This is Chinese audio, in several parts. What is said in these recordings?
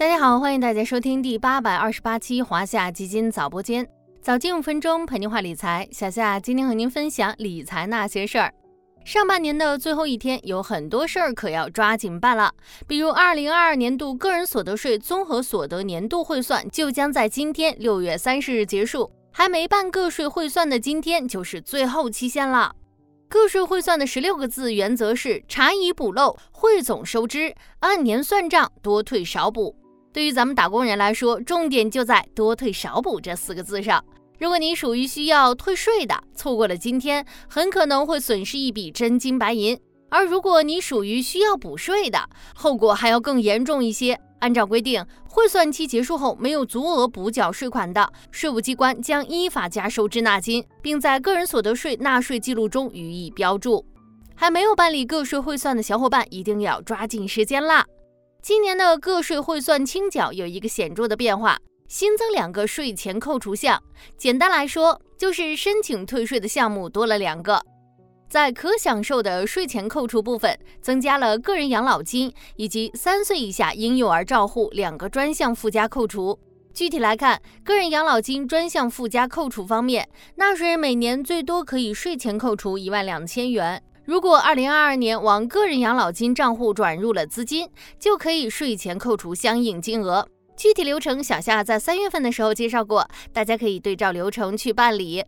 大家好，欢迎大家收听第八百二十八期华夏基金早播间，早间五分钟陪您话理财。小夏今天和您分享理财那些事儿。上半年的最后一天，有很多事儿可要抓紧办了。比如，二零二二年度个人所得税综合所得年度汇算就将在今天六月三十日结束，还没办个税汇算的今天就是最后期限了。个税汇算的十六个字原则是：查以补漏，汇总收支，按年算账，多退少补。对于咱们打工人来说，重点就在多退少补这四个字上。如果你属于需要退税的，错过了今天，很可能会损失一笔真金白银；而如果你属于需要补税的，后果还要更严重一些。按照规定，汇算期结束后没有足额补缴税款的，税务机关将依法加收滞纳金，并在个人所得税纳税记录中予以标注。还没有办理个税汇算的小伙伴，一定要抓紧时间啦！今年的个税汇算清缴有一个显著的变化，新增两个税前扣除项。简单来说，就是申请退税的项目多了两个。在可享受的税前扣除部分，增加了个人养老金以及三岁以下婴幼儿照护两个专项附加扣除。具体来看，个人养老金专项附加扣除方面，纳税人每年最多可以税前扣除一万两千元。如果二零二二年往个人养老金账户转入了资金，就可以税前扣除相应金额。具体流程，小夏在三月份的时候介绍过，大家可以对照流程去办理。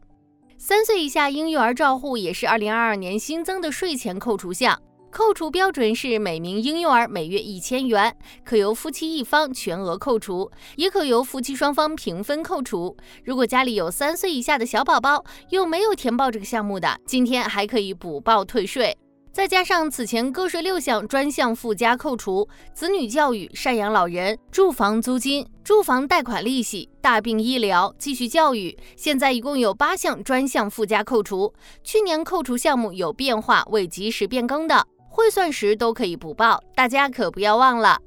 三岁以下婴幼儿照护也是二零二二年新增的税前扣除项，扣除标准是每名婴幼儿每月一千元，可由夫妻一方全额扣除，也可由夫妻双方平分扣除。如果家里有三岁以下的小宝宝，又没有填报这个项目的，今天还可以补报退税。再加上此前个税六项专项附加扣除，子女教育、赡养老人、住房租金、住房贷款利息、大病医疗、继续教育，现在一共有八项专项附加扣除。去年扣除项目有变化未及时变更的，汇算时都可以不报，大家可不要忘了。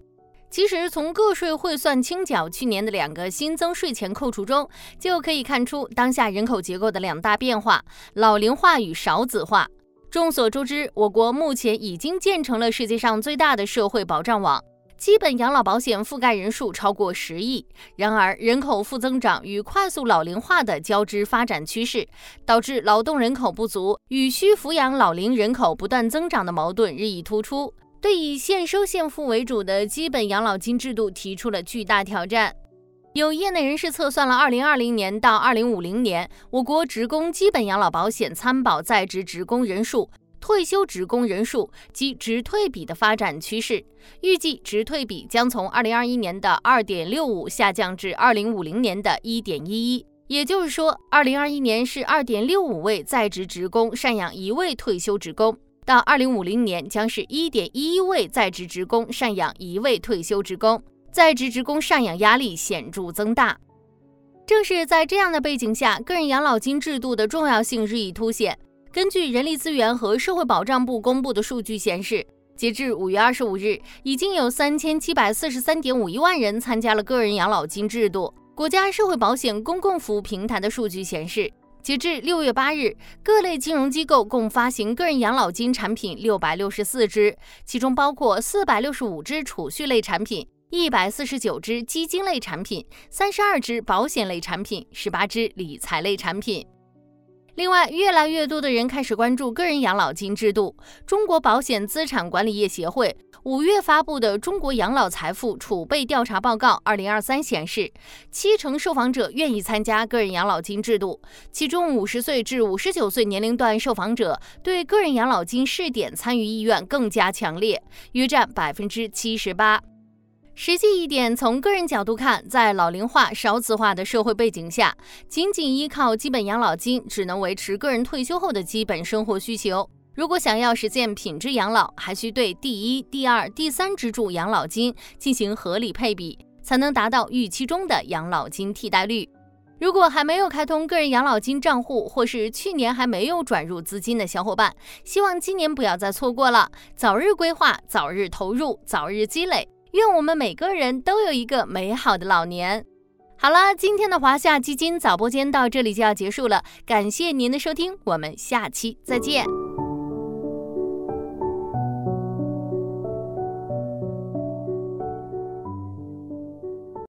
其实从个税汇算清缴去年的两个新增税前扣除中，就可以看出当下人口结构的两大变化：老龄化与少子化。众所周知，我国目前已经建成了世界上最大的社会保障网，基本养老保险覆盖人数超过十亿。然而，人口负增长与快速老龄化的交织发展趋势，导致劳动人口不足与需抚养老龄人口不断增长的矛盾日益突出，对以现收现付为主的基本养老金制度提出了巨大挑战。有业内人士测算了，二零二零年到二零五零年，我国职工基本养老保险参保在职职工人数、退休职工人数及职退比的发展趋势。预计职退比将从二零二一年的二点六五下降至二零五零年的一点一一。也就是说，二零二一年是二点六五位在职职工赡养一位退休职工，到二零五零年将是一点一一位在职职工赡养一位退休职工。在职职工赡养压力显著增大，正是在这样的背景下，个人养老金制度的重要性日益凸显。根据人力资源和社会保障部公布的数据显示，截至五月二十五日，已经有三千七百四十三点五一万人参加了个人养老金制度。国家社会保险公共服务平台的数据显示，截至六月八日，各类金融机构共发行个人养老金产品六百六十四只，其中包括四百六十五只储蓄类产品。一百四十九只基金类产品，三十二只保险类产品，十八只理财类产品。另外，越来越多的人开始关注个人养老金制度。中国保险资产管理业协会五月发布的《中国养老财富储备调查报告（二零二三）》显示，七成受访者愿意参加个人养老金制度，其中五十岁至五十九岁年龄段受访者对个人养老金试点参与意愿更加强烈，约占百分之七十八。实际一点，从个人角度看，在老龄化、少子化的社会背景下，仅仅依靠基本养老金只能维持个人退休后的基本生活需求。如果想要实现品质养老，还需对第一、第二、第三支柱养老金进行合理配比，才能达到预期中的养老金替代率。如果还没有开通个人养老金账户，或是去年还没有转入资金的小伙伴，希望今年不要再错过了，早日规划，早日投入，早日积累。愿我们每个人都有一个美好的老年。好了，今天的华夏基金早播间到这里就要结束了，感谢您的收听，我们下期再见。